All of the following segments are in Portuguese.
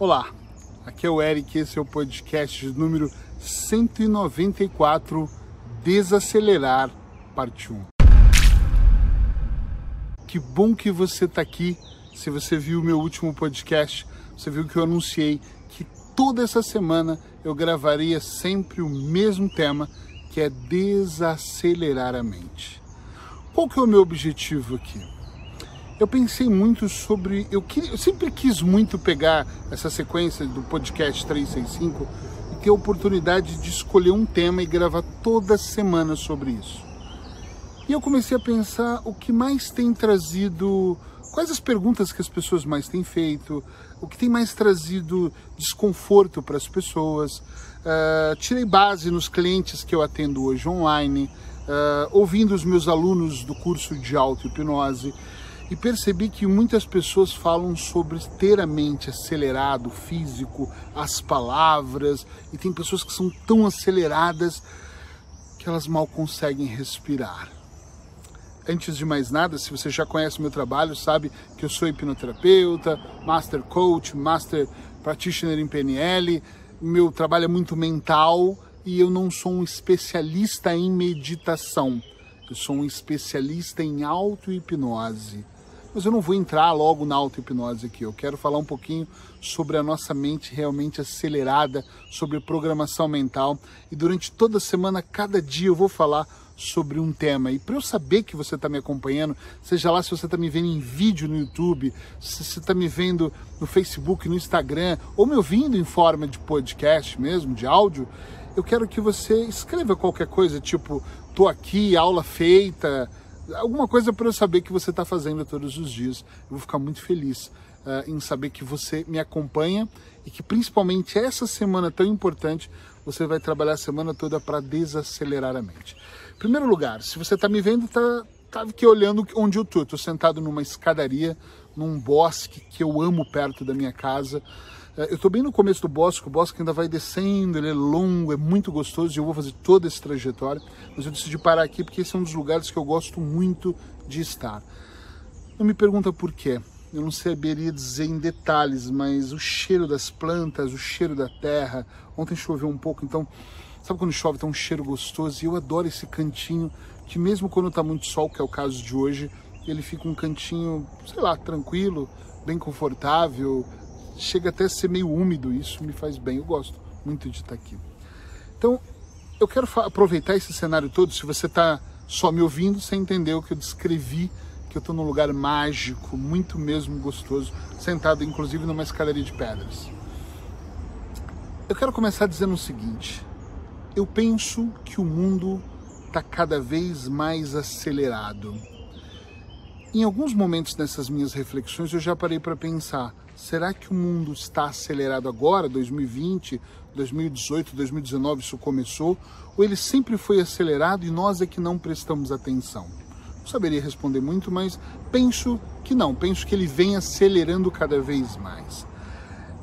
Olá, aqui é o Eric, esse é o podcast número 194, Desacelerar, parte 1. Que bom que você está aqui. Se você viu o meu último podcast, você viu que eu anunciei que toda essa semana eu gravaria sempre o mesmo tema, que é desacelerar a mente. Qual que é o meu objetivo aqui? Eu pensei muito sobre. Eu, queria, eu sempre quis muito pegar essa sequência do podcast 365 e ter a oportunidade de escolher um tema e gravar toda semana sobre isso. E eu comecei a pensar o que mais tem trazido. Quais as perguntas que as pessoas mais têm feito, o que tem mais trazido desconforto para as pessoas. Uh, tirei base nos clientes que eu atendo hoje online, uh, ouvindo os meus alunos do curso de auto-hipnose e percebi que muitas pessoas falam sobre ter a mente acelerado, físico, as palavras, e tem pessoas que são tão aceleradas que elas mal conseguem respirar. Antes de mais nada, se você já conhece meu trabalho, sabe que eu sou hipnoterapeuta, master coach, master practitioner em PNL. Meu trabalho é muito mental e eu não sou um especialista em meditação. Eu sou um especialista em auto-hipnose. Mas eu não vou entrar logo na auto-hipnose aqui. Eu quero falar um pouquinho sobre a nossa mente realmente acelerada, sobre programação mental. E durante toda a semana, cada dia, eu vou falar sobre um tema. E para eu saber que você está me acompanhando, seja lá se você está me vendo em vídeo no YouTube, se você está me vendo no Facebook, no Instagram, ou me ouvindo em forma de podcast mesmo, de áudio, eu quero que você escreva qualquer coisa, tipo, tô aqui, aula feita, alguma coisa para eu saber que você está fazendo todos os dias. Eu vou ficar muito feliz uh, em saber que você me acompanha e que principalmente essa semana tão importante você vai trabalhar a semana toda para desacelerar a mente. Em primeiro lugar, se você está me vendo, está tá aqui olhando onde eu estou. Estou sentado numa escadaria, num bosque que eu amo perto da minha casa. É, eu estou bem no começo do bosque, o bosque ainda vai descendo, ele é longo, é muito gostoso e eu vou fazer toda essa trajetória, mas eu decidi parar aqui porque esse é um dos lugares que eu gosto muito de estar. Não me pergunta por quê, eu não saberia dizer em detalhes, mas o cheiro das plantas, o cheiro da terra. Ontem choveu um pouco, então, sabe quando chove tem um cheiro gostoso? E eu adoro esse cantinho, que mesmo quando está muito sol, que é o caso de hoje, ele fica um cantinho, sei lá, tranquilo, bem confortável, chega até a ser meio úmido, isso me faz bem, eu gosto muito de estar aqui. Então, eu quero aproveitar esse cenário todo, se você está só me ouvindo, você entendeu o que eu descrevi, que eu estou num lugar mágico, muito mesmo gostoso, sentado inclusive numa escadaria de pedras. Eu quero começar dizendo o seguinte, eu penso que o mundo está cada vez mais acelerado. Em alguns momentos nessas minhas reflexões eu já parei para pensar, Será que o mundo está acelerado agora, 2020, 2018, 2019, isso começou? Ou ele sempre foi acelerado e nós é que não prestamos atenção? Não saberia responder muito, mas penso que não, penso que ele vem acelerando cada vez mais.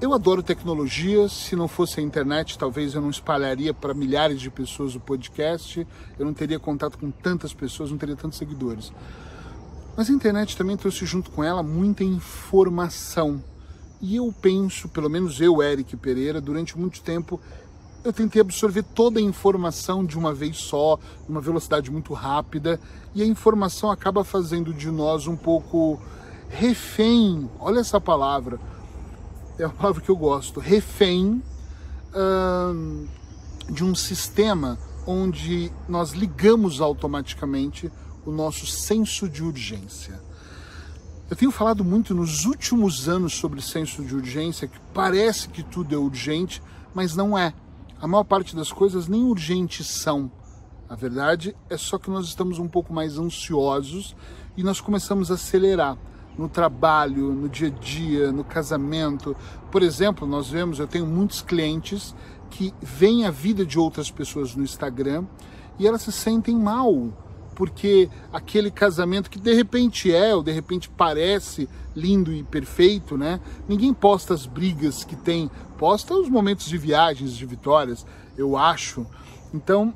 Eu adoro tecnologia, se não fosse a internet, talvez eu não espalharia para milhares de pessoas o podcast, eu não teria contato com tantas pessoas, não teria tantos seguidores. Mas a internet também trouxe junto com ela muita informação e eu penso, pelo menos eu, Eric Pereira, durante muito tempo eu tentei absorver toda a informação de uma vez só, numa velocidade muito rápida, e a informação acaba fazendo de nós um pouco refém, olha essa palavra, é a palavra que eu gosto, refém hum, de um sistema onde nós ligamos automaticamente o nosso senso de urgência. Eu tenho falado muito nos últimos anos sobre senso de urgência, que parece que tudo é urgente, mas não é. A maior parte das coisas nem urgentes são. A verdade é só que nós estamos um pouco mais ansiosos e nós começamos a acelerar no trabalho, no dia a dia, no casamento. Por exemplo, nós vemos, eu tenho muitos clientes que veem a vida de outras pessoas no Instagram e elas se sentem mal porque aquele casamento que de repente é, ou de repente parece lindo e perfeito, né? Ninguém posta as brigas que tem, posta os momentos de viagens, de vitórias, eu acho. Então,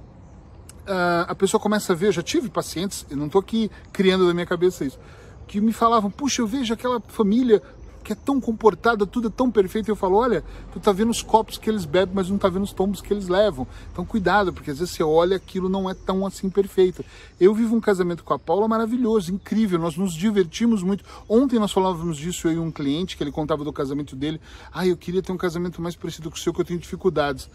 a pessoa começa a ver, eu já tive pacientes, eu não estou aqui criando da minha cabeça isso, que me falavam, puxa, eu vejo aquela família que é tão comportada, tudo é tão perfeito. Eu falo, olha, tu tá vendo os copos que eles bebem, mas não tá vendo os tombos que eles levam. Então cuidado, porque às vezes você olha aquilo não é tão assim perfeito. Eu vivo um casamento com a Paula maravilhoso, incrível, nós nos divertimos muito. Ontem nós falávamos disso, eu e um cliente, que ele contava do casamento dele. Ah, eu queria ter um casamento mais parecido com o seu, que eu tenho dificuldades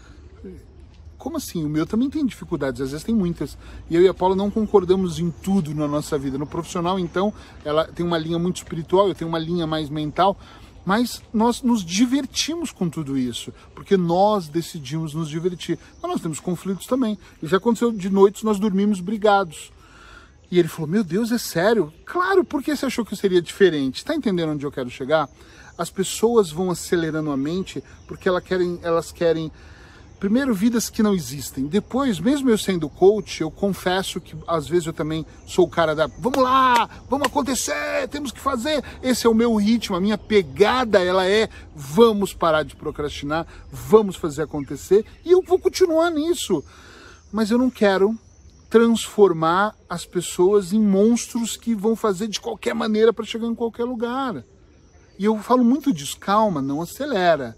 como assim? O meu também tem dificuldades, às vezes tem muitas. E eu e a Paula não concordamos em tudo na nossa vida. No profissional, então, ela tem uma linha muito espiritual, eu tenho uma linha mais mental, mas nós nos divertimos com tudo isso, porque nós decidimos nos divertir. Mas nós temos conflitos também. E já aconteceu de noites nós dormimos brigados. E ele falou: Meu Deus, é sério? Claro, por que você achou que seria diferente? Está entendendo onde eu quero chegar? As pessoas vão acelerando a mente porque elas querem, elas querem Primeiro, vidas que não existem. Depois, mesmo eu sendo coach, eu confesso que às vezes eu também sou o cara da vamos lá, vamos acontecer, temos que fazer. Esse é o meu ritmo, a minha pegada ela é vamos parar de procrastinar, vamos fazer acontecer e eu vou continuar nisso. Mas eu não quero transformar as pessoas em monstros que vão fazer de qualquer maneira para chegar em qualquer lugar. E eu falo muito disso, calma, não acelera.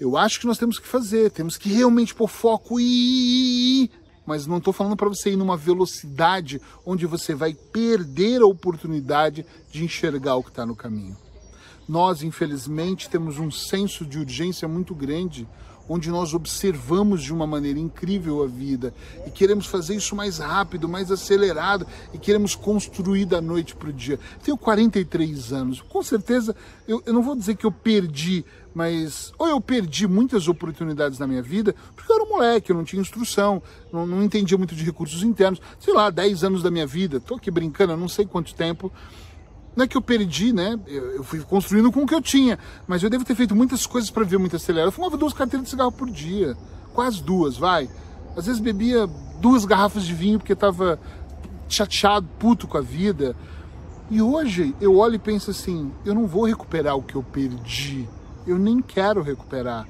Eu acho que nós temos que fazer, temos que realmente pôr foco e mas não estou falando para você ir numa velocidade onde você vai perder a oportunidade de enxergar o que está no caminho. Nós, infelizmente, temos um senso de urgência muito grande onde nós observamos de uma maneira incrível a vida e queremos fazer isso mais rápido, mais acelerado e queremos construir da noite para o dia. Tenho 43 anos, com certeza eu, eu não vou dizer que eu perdi, mas ou eu perdi muitas oportunidades na minha vida porque eu era um moleque, eu não tinha instrução, não, não entendia muito de recursos internos, sei lá, 10 anos da minha vida, estou aqui brincando, eu não sei quanto tempo não é que eu perdi, né? Eu fui construindo com o que eu tinha, mas eu devo ter feito muitas coisas para ver muito acelerado. Eu fumava duas carteiras de cigarro por dia, quase duas, vai. Às vezes bebia duas garrafas de vinho porque estava chateado, puto com a vida. E hoje eu olho e penso assim: eu não vou recuperar o que eu perdi, eu nem quero recuperar.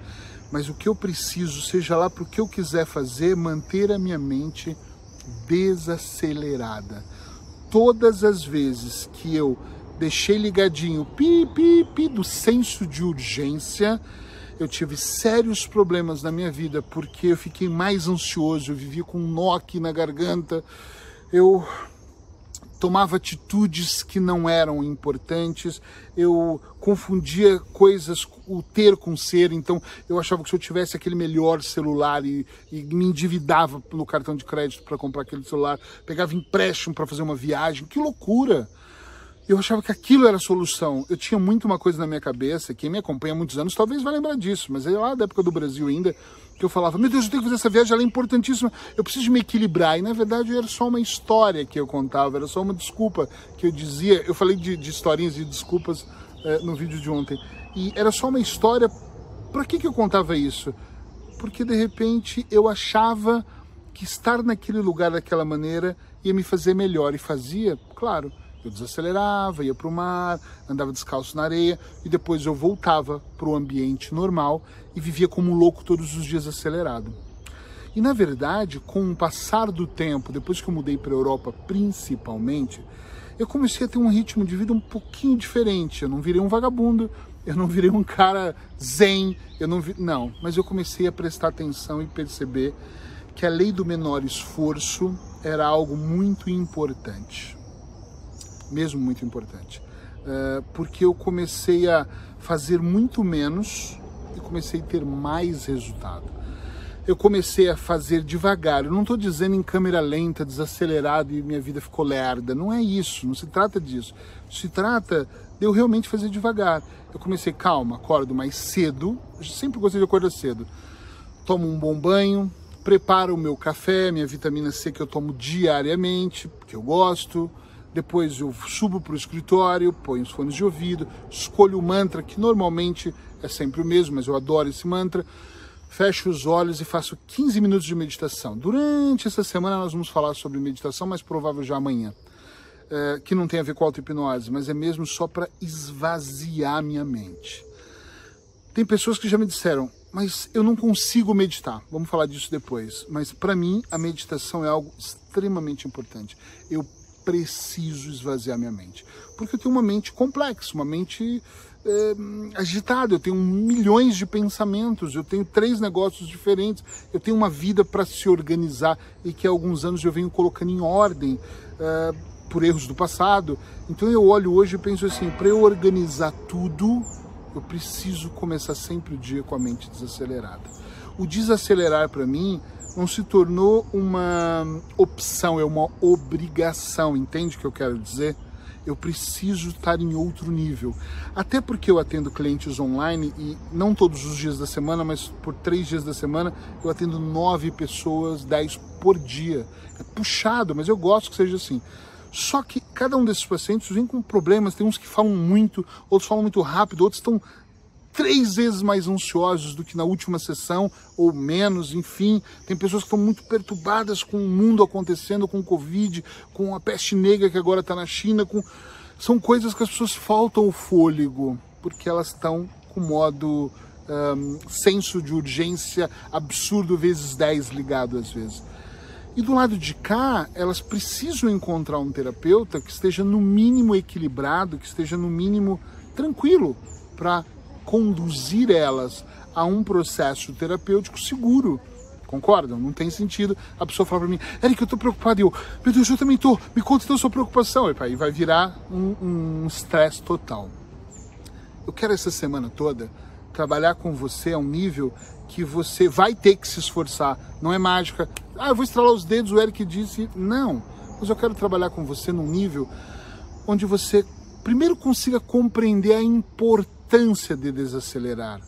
Mas o que eu preciso, seja lá para o que eu quiser fazer, manter a minha mente desacelerada. Todas as vezes que eu deixei ligadinho pi, pi, pi do senso de urgência. Eu tive sérios problemas na minha vida porque eu fiquei mais ansioso, eu vivia com um nó aqui na garganta, eu tomava atitudes que não eram importantes, eu confundia coisas, o ter com ser, então eu achava que se eu tivesse aquele melhor celular e, e me endividava no cartão de crédito para comprar aquele celular, pegava empréstimo para fazer uma viagem, que loucura! Eu achava que aquilo era a solução. Eu tinha muito uma coisa na minha cabeça, quem me acompanha há muitos anos talvez vai lembrar disso, mas é lá da época do Brasil ainda, que eu falava, meu Deus, eu tenho que fazer essa viagem, ela é importantíssima, eu preciso me equilibrar. E na verdade era só uma história que eu contava, era só uma desculpa que eu dizia. Eu falei de, de historinhas e desculpas é, no vídeo de ontem. E era só uma história. Para que, que eu contava isso? Porque de repente eu achava que estar naquele lugar daquela maneira ia me fazer melhor. E fazia, claro eu desacelerava, ia para o mar, andava descalço na areia e depois eu voltava para o ambiente normal e vivia como um louco todos os dias acelerado. E na verdade, com o passar do tempo, depois que eu mudei para a Europa principalmente, eu comecei a ter um ritmo de vida um pouquinho diferente. Eu não virei um vagabundo, eu não virei um cara zen, eu não vi... não, mas eu comecei a prestar atenção e perceber que a lei do menor esforço era algo muito importante mesmo muito importante. Uh, porque eu comecei a fazer muito menos e comecei a ter mais resultado. Eu comecei a fazer devagar. Eu não estou dizendo em câmera lenta, desacelerado e minha vida ficou lerda. Não é isso, não se trata disso. Se trata de eu realmente fazer devagar. Eu comecei, calma, acordo mais cedo. Eu sempre gostei de acordar cedo. Tomo um bom banho, preparo o meu café, minha vitamina C que eu tomo diariamente, porque eu gosto depois eu subo para o escritório, ponho os fones de ouvido, escolho o mantra, que normalmente é sempre o mesmo, mas eu adoro esse mantra. Fecho os olhos e faço 15 minutos de meditação. Durante essa semana nós vamos falar sobre meditação, mas provável já amanhã. É, que não tem a ver com auto-hipnose, mas é mesmo só para esvaziar minha mente. Tem pessoas que já me disseram, mas eu não consigo meditar. Vamos falar disso depois. Mas para mim, a meditação é algo extremamente importante. Eu preciso esvaziar minha mente. Porque eu tenho uma mente complexa, uma mente é, agitado, eu tenho milhões de pensamentos, eu tenho três negócios diferentes, eu tenho uma vida para se organizar e que há alguns anos eu venho colocando em ordem é, por erros do passado. Então eu olho hoje e penso assim: para eu organizar tudo, eu preciso começar sempre o dia com a mente desacelerada. O desacelerar para mim não se tornou uma opção, é uma obrigação, entende o que eu quero dizer? eu preciso estar em outro nível. Até porque eu atendo clientes online e não todos os dias da semana, mas por três dias da semana eu atendo nove pessoas, dez por dia. É puxado, mas eu gosto que seja assim. Só que cada um desses pacientes vem com problemas, tem uns que falam muito, outros falam muito rápido, outros estão três vezes mais ansiosos do que na última sessão, ou menos, enfim. Tem pessoas que estão muito perturbadas com o mundo acontecendo, com o Covid, com a peste negra que agora está na China. Com... São coisas que as pessoas faltam o fôlego, porque elas estão com modo um, senso de urgência absurdo, vezes 10 ligado às vezes. E do lado de cá, elas precisam encontrar um terapeuta que esteja no mínimo equilibrado, que esteja no mínimo tranquilo para conduzir elas a um processo terapêutico seguro. Concordam? Não tem sentido a pessoa falar para mim, Eric, eu tô preocupado. E eu, meu Deus, eu também tô. Me conta então sua preocupação. E aí vai virar um estresse um total. Eu quero essa semana toda trabalhar com você a um nível que você vai ter que se esforçar. Não é mágica. Ah, eu vou estralar os dedos, o Eric disse. Não. Mas eu quero trabalhar com você num nível onde você primeiro consiga compreender a importância importância de desacelerar.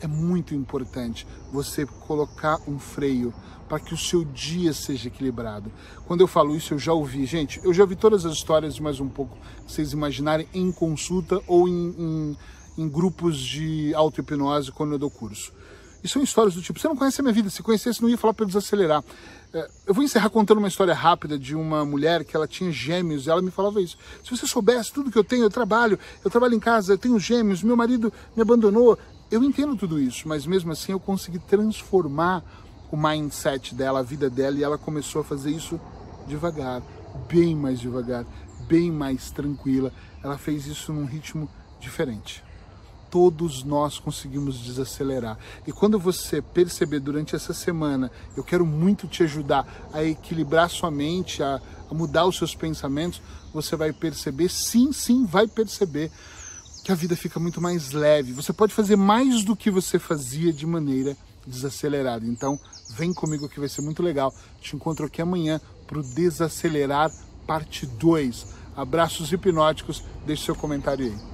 É muito importante você colocar um freio para que o seu dia seja equilibrado. Quando eu falo isso, eu já ouvi, gente, eu já ouvi todas as histórias mais um pouco, vocês imaginarem, em consulta ou em, em, em grupos de auto-hipnose quando eu dou curso. E são histórias do tipo, você não conhece a minha vida, se conhecesse não ia falar para eu desacelerar. É, eu vou encerrar contando uma história rápida de uma mulher que ela tinha gêmeos e ela me falava isso. Se você soubesse tudo que eu tenho, eu trabalho, eu trabalho em casa, eu tenho gêmeos, meu marido me abandonou. Eu entendo tudo isso, mas mesmo assim eu consegui transformar o mindset dela, a vida dela, e ela começou a fazer isso devagar, bem mais devagar, bem mais tranquila. Ela fez isso num ritmo diferente todos nós conseguimos desacelerar. E quando você perceber durante essa semana, eu quero muito te ajudar a equilibrar sua mente, a, a mudar os seus pensamentos, você vai perceber, sim, sim, vai perceber que a vida fica muito mais leve. Você pode fazer mais do que você fazia de maneira desacelerada. Então, vem comigo que vai ser muito legal. Te encontro aqui amanhã para o Desacelerar Parte 2. Abraços hipnóticos. Deixe seu comentário aí.